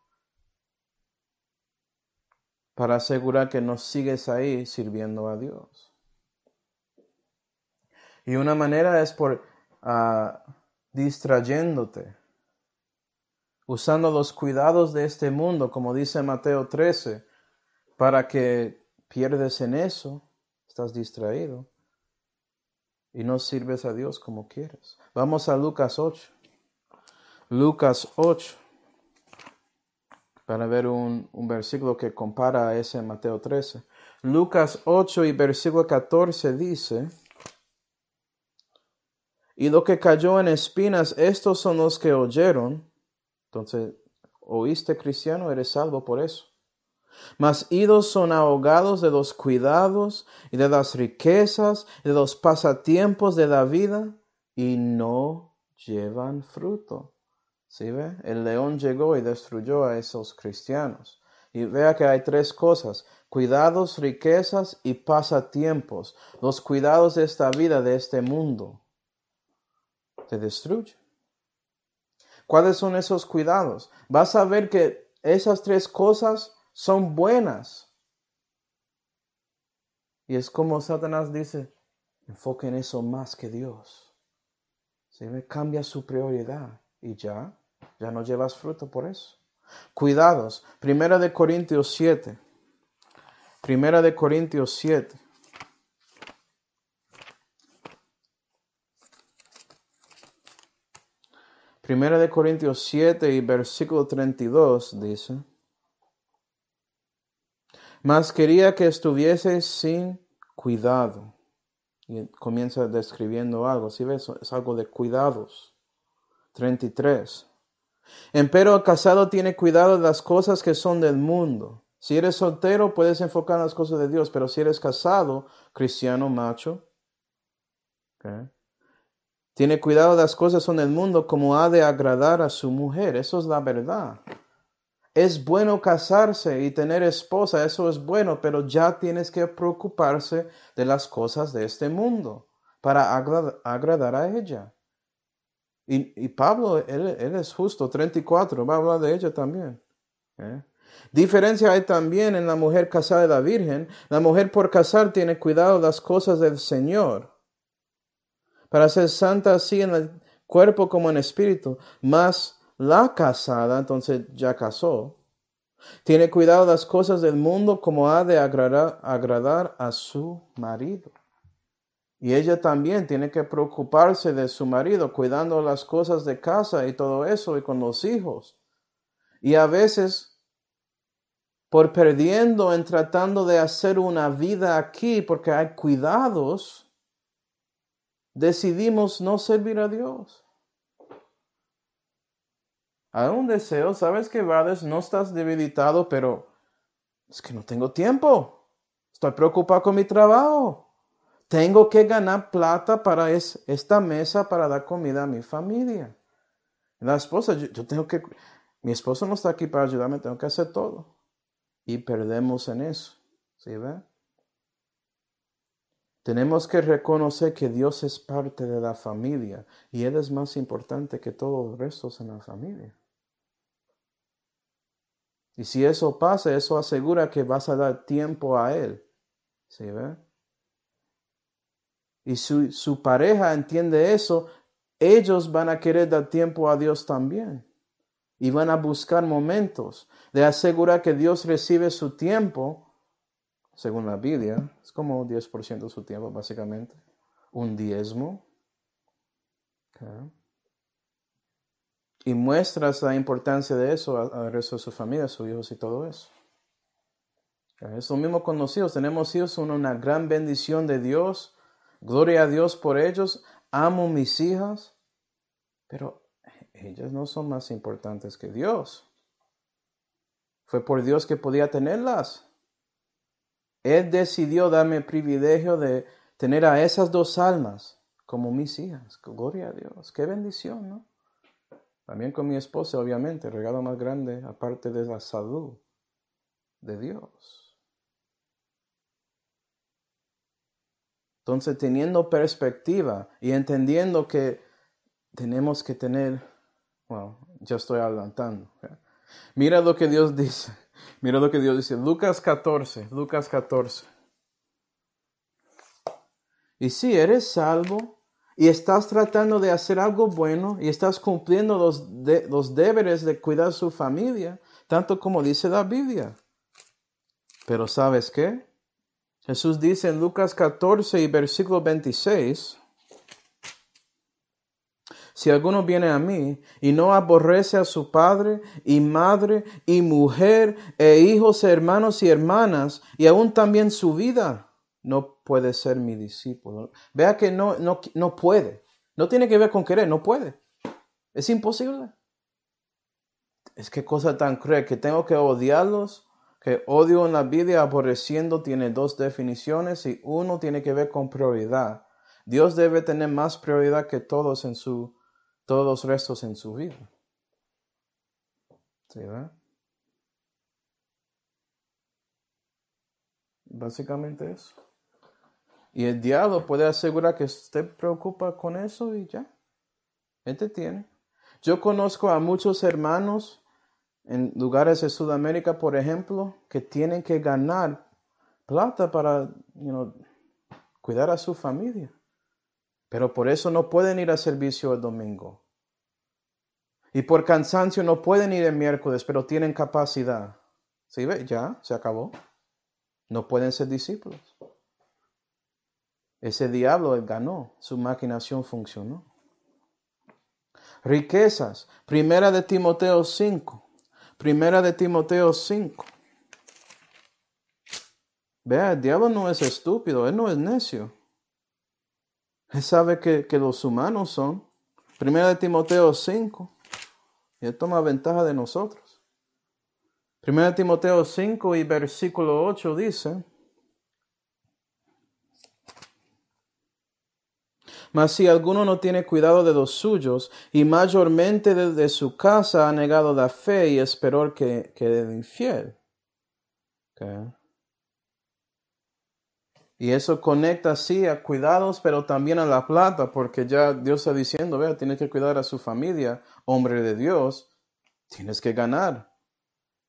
para asegurar que no sigues ahí sirviendo a Dios. Y una manera es por ah, distrayéndote usando los cuidados de este mundo, como dice Mateo 13, para que pierdes en eso, estás distraído y no sirves a Dios como quieres. Vamos a Lucas 8. Lucas 8, para ver un, un versículo que compara a ese Mateo 13. Lucas 8 y versículo 14 dice, y lo que cayó en espinas, estos son los que oyeron, entonces, oíste cristiano, eres salvo por eso. Mas idos son ahogados de los cuidados y de las riquezas y de los pasatiempos de la vida y no llevan fruto. ¿Sí ve? El león llegó y destruyó a esos cristianos. Y vea que hay tres cosas, cuidados, riquezas y pasatiempos, los cuidados de esta vida, de este mundo. te destruye. ¿Cuáles son esos cuidados? Vas a ver que esas tres cosas son buenas. Y es como Satanás dice, enfoque en eso más que Dios. Se me cambia su prioridad y ya, ya no llevas fruto por eso. Cuidados. Primera de Corintios 7. Primera de Corintios 7. Primera de Corintios 7 y versículo 32 dice, Mas quería que estuviese sin cuidado. Y comienza describiendo algo, si ves, es algo de cuidados. 33. Empero el casado tiene cuidado de las cosas que son del mundo. Si eres soltero, puedes enfocar en las cosas de Dios, pero si eres casado, cristiano, macho, tiene cuidado de las cosas son del mundo como ha de agradar a su mujer. Eso es la verdad. Es bueno casarse y tener esposa, eso es bueno, pero ya tienes que preocuparse de las cosas de este mundo para agradar a ella. Y, Pablo, él, es justo, 34, va a hablar de ella también. ¿eh? Diferencia hay también en la mujer casada y la virgen. La mujer por casar tiene cuidado de las cosas del Señor para ser santa así en el cuerpo como en espíritu. Mas la casada, entonces ya casó, tiene cuidado de las cosas del mundo como ha de agradar, agradar a su marido. Y ella también tiene que preocuparse de su marido, cuidando las cosas de casa y todo eso, y con los hijos. Y a veces, por perdiendo en tratando de hacer una vida aquí, porque hay cuidados, decidimos no servir a Dios. Hay un deseo, sabes que Vades no estás debilitado, pero es que no tengo tiempo. Estoy preocupado con mi trabajo. Tengo que ganar plata para esta mesa para dar comida a mi familia. La esposa, yo, yo tengo que, mi esposo no está aquí para ayudarme, tengo que hacer todo. Y perdemos en eso. ¿Sí ve? Tenemos que reconocer que Dios es parte de la familia y Él es más importante que todos los restos en la familia. Y si eso pasa, eso asegura que vas a dar tiempo a Él. ¿Sí ve? Y si su pareja entiende eso, ellos van a querer dar tiempo a Dios también. Y van a buscar momentos de asegurar que Dios recibe su tiempo según la Biblia, es como 10% de su tiempo, básicamente. Un diezmo. Y muestras la importancia de eso al resto de su familia, a sus hijos y todo eso. Es lo mismo con los hijos. Tenemos hijos, son una gran bendición de Dios. Gloria a Dios por ellos. Amo mis hijas. Pero ellas no son más importantes que Dios. Fue por Dios que podía tenerlas. Él decidió darme el privilegio de tener a esas dos almas como mis hijas. Gloria a Dios. Qué bendición, ¿no? También con mi esposa, obviamente, el regalo más grande, aparte de la salud de Dios. Entonces, teniendo perspectiva y entendiendo que tenemos que tener, bueno, ya estoy adelantando. Mira lo que Dios dice. Mira lo que Dios dice. Lucas 14, Lucas 14. Y si eres salvo y estás tratando de hacer algo bueno y estás cumpliendo los, los deberes de cuidar su familia, tanto como dice la Biblia. Pero ¿sabes qué? Jesús dice en Lucas 14 y versículo 26, si alguno viene a mí y no aborrece a su padre y madre y mujer e hijos, hermanos y hermanas, y aún también su vida, no puede ser mi discípulo. Vea que no, no, no puede. No tiene que ver con querer, no puede. Es imposible. Es que cosa tan cruel que tengo que odiarlos, que odio en la vida aborreciendo tiene dos definiciones y uno tiene que ver con prioridad. Dios debe tener más prioridad que todos en su todos los restos en su vida. ¿Sí, Básicamente eso. Y el diablo puede asegurar que usted preocupa con eso y ya. Él te tiene. Yo conozco a muchos hermanos en lugares de Sudamérica, por ejemplo, que tienen que ganar plata para cuidar a su familia. Pero por eso no pueden ir a servicio el domingo. Y por cansancio no pueden ir el miércoles, pero tienen capacidad. ¿Sí ve? Ya, se acabó. No pueden ser discípulos. Ese diablo ganó, su maquinación funcionó. Riquezas. Primera de Timoteo 5. Primera de Timoteo 5. Vea, el diablo no es estúpido, él no es necio. Él sabe que, que los humanos son. Primera de Timoteo 5. Y él toma ventaja de nosotros. Primera de Timoteo 5 y versículo 8 dice, Mas si alguno no tiene cuidado de los suyos, y mayormente desde su casa ha negado la fe y es peor que, que el infiel. Y eso conecta sí a cuidados, pero también a la plata, porque ya Dios está diciendo, vea, tienes que cuidar a su familia, hombre de Dios, tienes que ganar,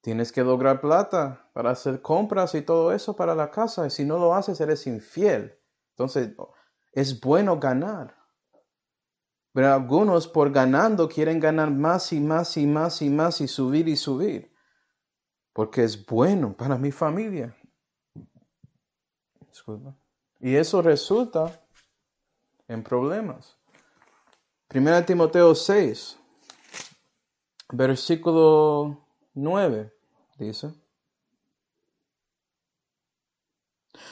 tienes que lograr plata para hacer compras y todo eso para la casa. Y si no lo haces, eres infiel. Entonces, es bueno ganar. Pero algunos por ganando quieren ganar más y más y más y más y subir y subir. Porque es bueno para mi familia. Y eso resulta en problemas. Primera Timoteo 6, versículo 9, dice.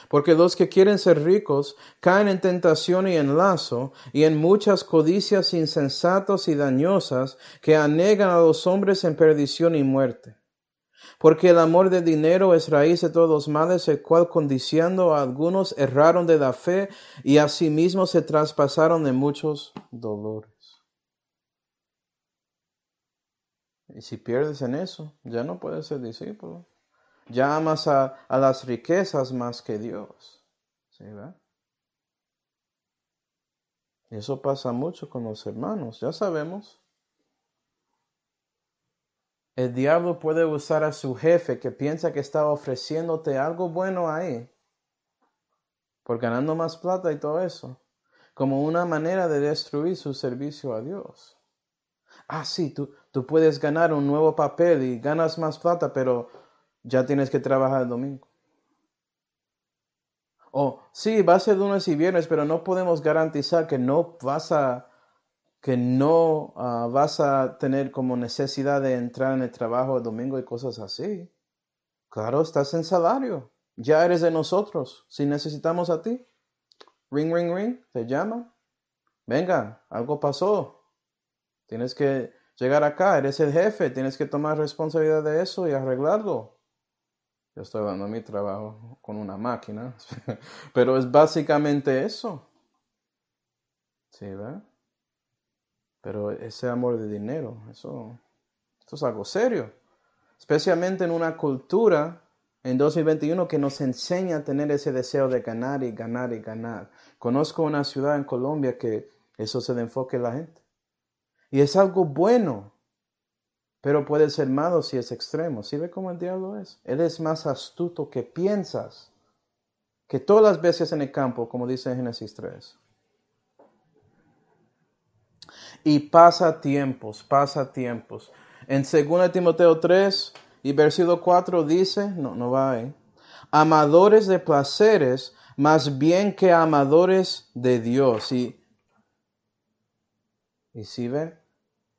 Porque los que quieren ser ricos caen en tentación y en lazo, y en muchas codicias insensatos y dañosas que anegan a los hombres en perdición y muerte. Porque el amor de dinero es raíz de todos los males, el cual condiciando a algunos erraron de la fe y asimismo se traspasaron de muchos dolores. Y si pierdes en eso, ya no puedes ser discípulo. Ya amas a, las riquezas más que Dios. ¿Sí, Eso pasa mucho con los hermanos, ya sabemos. El diablo puede usar a su jefe que piensa que está ofreciéndote algo bueno ahí, por ganando más plata y todo eso, como una manera de destruir su servicio a Dios. Ah, sí, tú, tú puedes ganar un nuevo papel y ganas más plata, pero ya tienes que trabajar el domingo. O sí, va a ser lunes y viernes, pero no podemos garantizar que no vas a que no ah, vas a tener como necesidad de entrar en el trabajo el domingo y cosas así. Claro, estás en salario. Ya eres de nosotros. Si necesitamos a ti, ring, ring, ring, te llama. Venga, algo pasó. Tienes que llegar acá, eres el jefe, tienes que tomar responsabilidad de eso y arreglarlo. Yo estoy dando mi trabajo con una máquina, pero es básicamente eso. ¿Sí, verdad? Pero ese amor de dinero, eso, eso es algo serio. Especialmente en una cultura en 2021 que nos enseña a tener ese deseo de ganar y ganar y ganar. Conozco una ciudad en Colombia que eso se le enfoque a la gente. Y es algo bueno, pero puede ser malo si es extremo. ¿Sí ve cómo el diablo es? Él es más astuto que piensas, que todas las veces en el campo, como dice en Génesis 3. Y pasa tiempos, pasa tiempos. En 2 Timoteo 3 y versículo 4 dice, no, no va ahí, amadores de placeres más bien que amadores de Dios. Y, y si ve,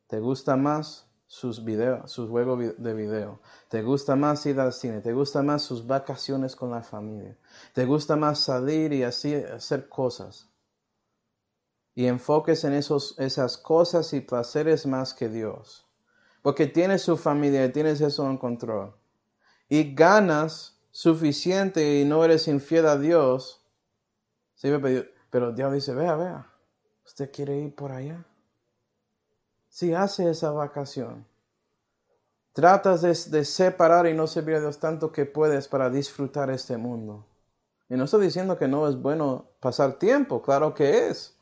te gusta más sus videos, sus juegos de video. Te gusta más ir al cine, te gusta más sus vacaciones con la familia. Te gusta más salir y así hacer cosas. Y enfoques en esos, esas cosas y placeres más que Dios. Porque tienes su familia y tienes eso en control. Y ganas suficiente y no eres infiel a Dios. Sí, pero Dios dice, vea, vea, usted quiere ir por allá si hace esa vacación. Tratas de, separar y no servir a Dios tanto que puedes para disfrutar este mundo. Y no estoy diciendo que no es bueno pasar tiempo, claro que es.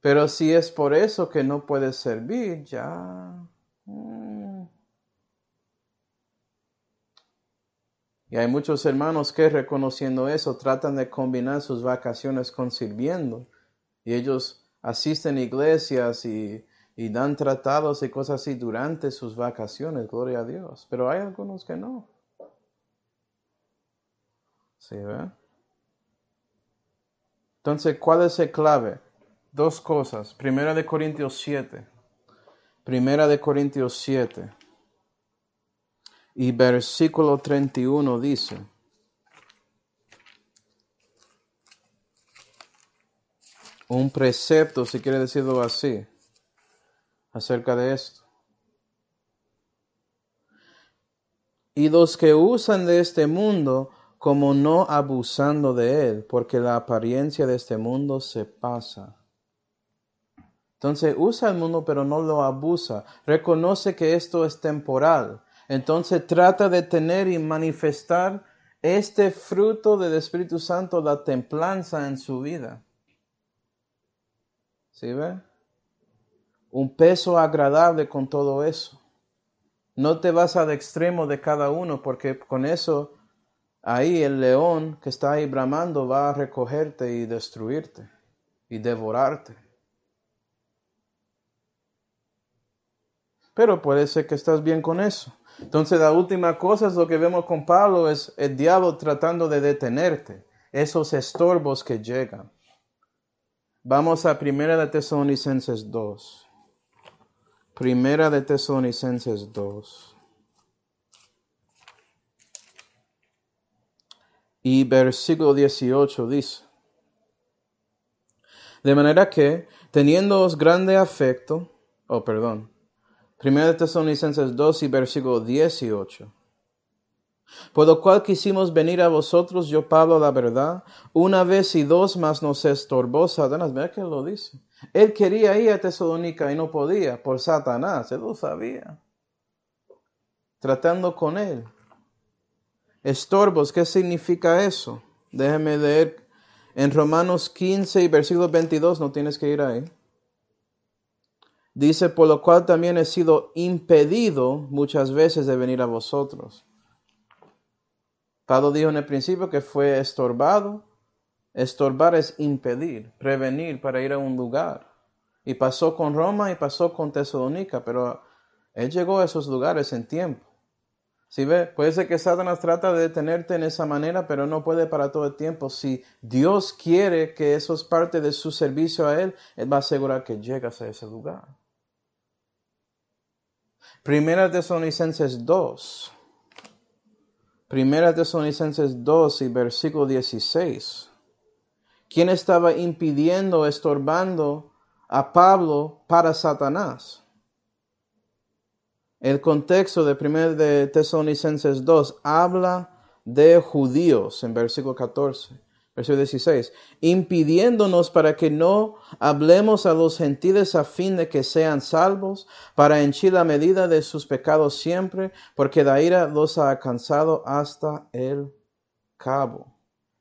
Pero si es por eso que no puedes servir, ya... Mm. Y hay muchos hermanos que reconociendo eso tratan de combinar sus vacaciones con sirviendo. Y ellos asisten a iglesias y, dan tratados y cosas así durante sus vacaciones, gloria a Dios. Pero hay algunos que no. ¿Sí, ve? Entonces, ¿cuál es el clave? Dos cosas. Primera de Corintios 7. Primera de Corintios 7. Y versículo 31 dice. Un precepto, si quiere decirlo así, acerca de esto. Y los que usan de este mundo como no abusando de él, porque la apariencia de este mundo se pasa. Entonces usa el mundo pero no lo abusa. Reconoce que esto es temporal entonces trata de tener y manifestar este fruto del Espíritu Santo, la templanza en su vida. ¿Sí ve? Un peso agradable con todo eso. No te vas al extremo de cada uno porque con eso ahí el león que está ahí bramando va a recogerte y destruirte y devorarte. Pero puede ser que estás bien con eso. Entonces la última cosa es lo que vemos con Pablo, es el diablo tratando de detenerte, esos estorbos que llegan. Vamos a Primera de Tesalonicenses 2. Primera de Tesalonicenses 2. Y versículo 18 dice, de manera que, teniéndoos grande afecto, oh perdón, Primera Tesalonicenses 2 y versículo 18. Por lo cual quisimos venir a vosotros, yo Pablo, la verdad, una vez y dos más nos estorbó Satanás. Mira que lo dice. Él quería ir a Tesalónica y no podía por Satanás, él lo sabía. Tratando con él. Estorbos, ¿qué significa eso? Déjeme leer en Romanos 15 y versículo 22, no tienes que ir ahí. Dice, por lo cual también he sido impedido muchas veces de venir a vosotros. Pablo dijo en el principio que fue estorbado. Estorbar es impedir, prevenir para ir a un lugar. Y pasó con Roma y pasó con Tesalónica, pero él llegó a esos lugares en tiempo. Si ve, puede ser que Satanás trata de detenerte en esa manera, pero no puede para todo el tiempo. Si Dios quiere que eso es parte de su servicio a Él, Él va a asegurar que llegas a ese lugar. Primera Tesalonicenses 2. Primera Tesalonicenses 2 y versículo 16. ¿Quién estaba impidiendo, estorbando a Pablo para Satanás? El contexto de Primera de Tesalonicenses 2 habla de judíos en versículo 14. Versículo 16. Impidiéndonos para que no hablemos a los gentiles a fin de que sean salvos, para henchir la medida de sus pecados siempre, porque la ira los ha alcanzado hasta el cabo.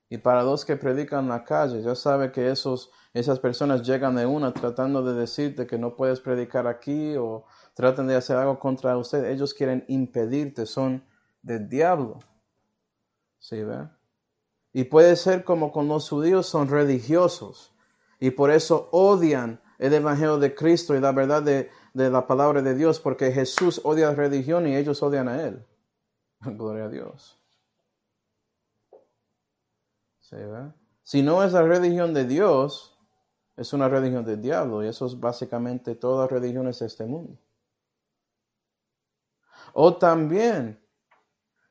Y para los que predican en la calle, ya sabe que esos, esas personas llegan de una tratando de decirte que no puedes predicar aquí o tratan de hacer algo contra usted. Ellos quieren impedirte, son del diablo. ¿Sí, ve? Y puede ser como con los judíos son religiosos y por eso odian el Evangelio de Cristo y la verdad de, la palabra de Dios, porque Jesús odia la religión y ellos odian a Él. Gloria a Dios. Si no es la religión de Dios, es una religión del diablo y eso es básicamente todas las religiones de este mundo. O también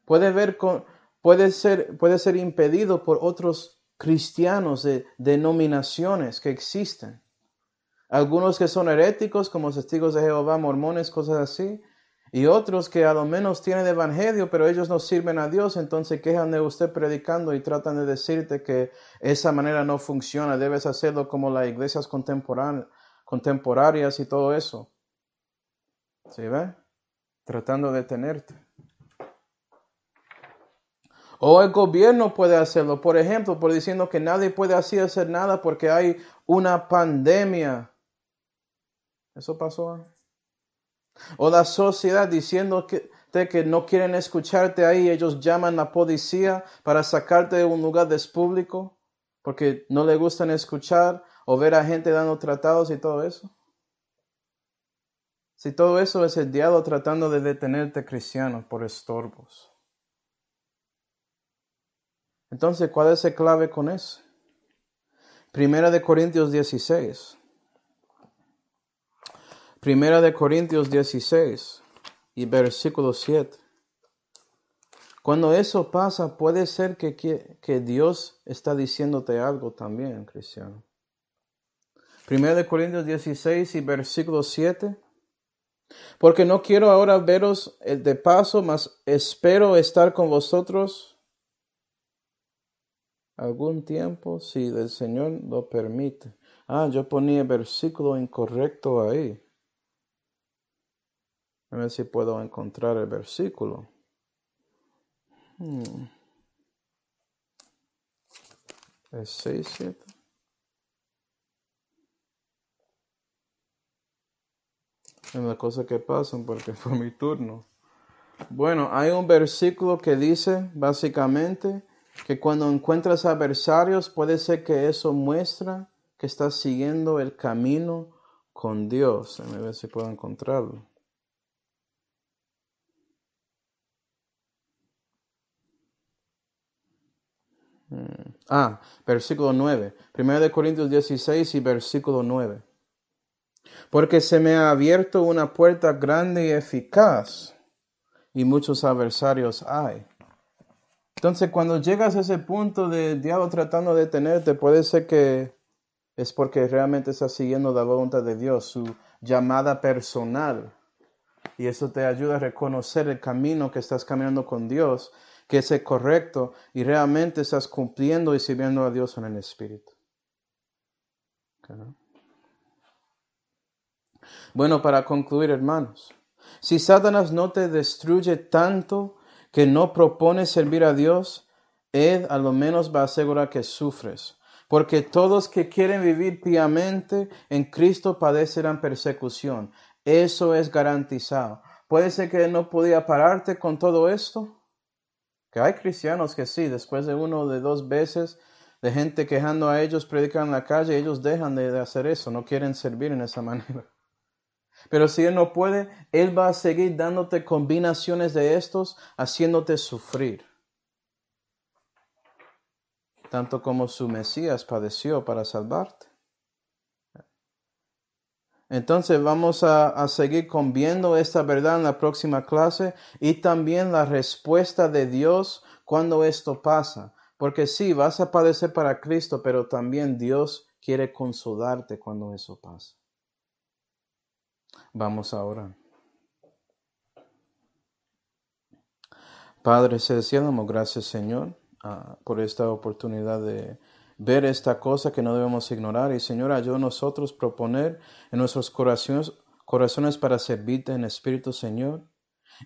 puede ver con, puede ser, puede ser impedido por otros cristianos de denominaciones que existen. Algunos que son heréticos, como testigos de Jehová, mormones, cosas así. Y otros que a lo menos tienen evangelio, pero ellos no sirven a Dios, entonces quejan de usted predicando y tratan de decirte que esa manera no funciona, debes hacerlo como las iglesias contemporáneas y todo eso. ¿Sí ve? Tratando de tenerte. O el gobierno puede hacerlo, por ejemplo, por diciendo que nadie puede así hacer nada porque hay una pandemia Eso pasó. O la sociedad diciendo que, que no quieren escucharte ahí, ellos llaman a la policía para sacarte de un lugar despúblico porque no le gustan escuchar o ver a gente dando tratados y todo eso. Si todo eso es el diablo tratando de detenerte cristiano por estorbos. Entonces, ¿cuál es el clave con eso? Primera de Corintios 16. Primera de Corintios 16 y versículo 7. Cuando eso pasa, puede ser que, que, Dios está diciéndote algo también, cristiano. Primera de Corintios 16 y versículo 7. Porque no quiero ahora veros de paso, mas espero estar con vosotros algún tiempo, si el Señor lo permite. Ah, yo ponía versículo incorrecto ahí. A ver si puedo encontrar el versículo. Hmm. Es 6, 7. Es la cosa que pasan porque fue mi turno. Bueno, hay un versículo que dice básicamente que cuando encuentras adversarios puede ser que eso muestra que estás siguiendo el camino con Dios. A ver si puedo encontrarlo. Hmm. Ah, versículo 9. Primero Corintios 16 y versículo 9. Porque se me ha abierto una puerta grande y eficaz y muchos adversarios hay. Entonces, cuando llegas a ese punto de diablo tratando de detenerte, puede ser que es porque realmente estás siguiendo la voluntad de Dios, su llamada personal. Y eso te ayuda a reconocer el camino que estás caminando con Dios que es correcto y realmente estás cumpliendo y sirviendo a Dios en el Espíritu. Bueno, para concluir, hermanos, si Satanás no te destruye tanto que no propone servir a Dios, Él a lo menos va a asegurar que sufres. Porque todos que quieren vivir piamente en Cristo padecerán persecución. Eso es garantizado. Puede ser que no podía pararte con todo esto, que hay cristianos que sí, después de uno o de dos veces de gente quejando a ellos, predican en la calle, ellos dejan de, hacer eso, no quieren servir en esa manera. Pero si Él no puede, Él va a seguir dándote combinaciones de estos, haciéndote sufrir. Tanto como su Mesías padeció para salvarte. Entonces vamos a, seguir conviendo esta verdad en la próxima clase y también la respuesta de Dios cuando esto pasa. Porque sí, vas a padecer para Cristo, pero también Dios quiere consolarte cuando eso pasa. Vamos ahora. Padre Celestial, damos gracias Señor ah, por esta oportunidad de ver esta cosa que no debemos ignorar. Y Señor, ayuda a nosotros proponer en nuestros corazones, corazones para servirte en espíritu, Señor.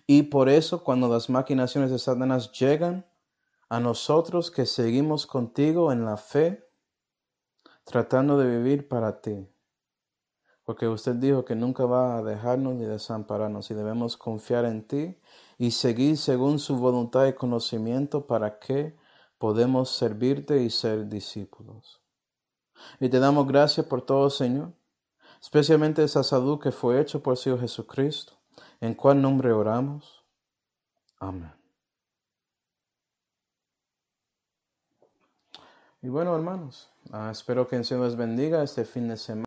Y por eso, cuando las maquinaciones de Satanás llegan a nosotros que seguimos contigo en la fe, tratando de vivir para ti. Porque usted dijo que nunca va a dejarnos ni desampararnos y debemos confiar en ti y seguir según su voluntad y conocimiento para que podemos servirte y ser discípulos. Y te damos gracias por todo, Señor, especialmente esa salud que fue hecha por Señor Jesucristo, en cuál nombre oramos. Amén. Y bueno, hermanos, ah, espero que el Señor les bendiga este fin de semana.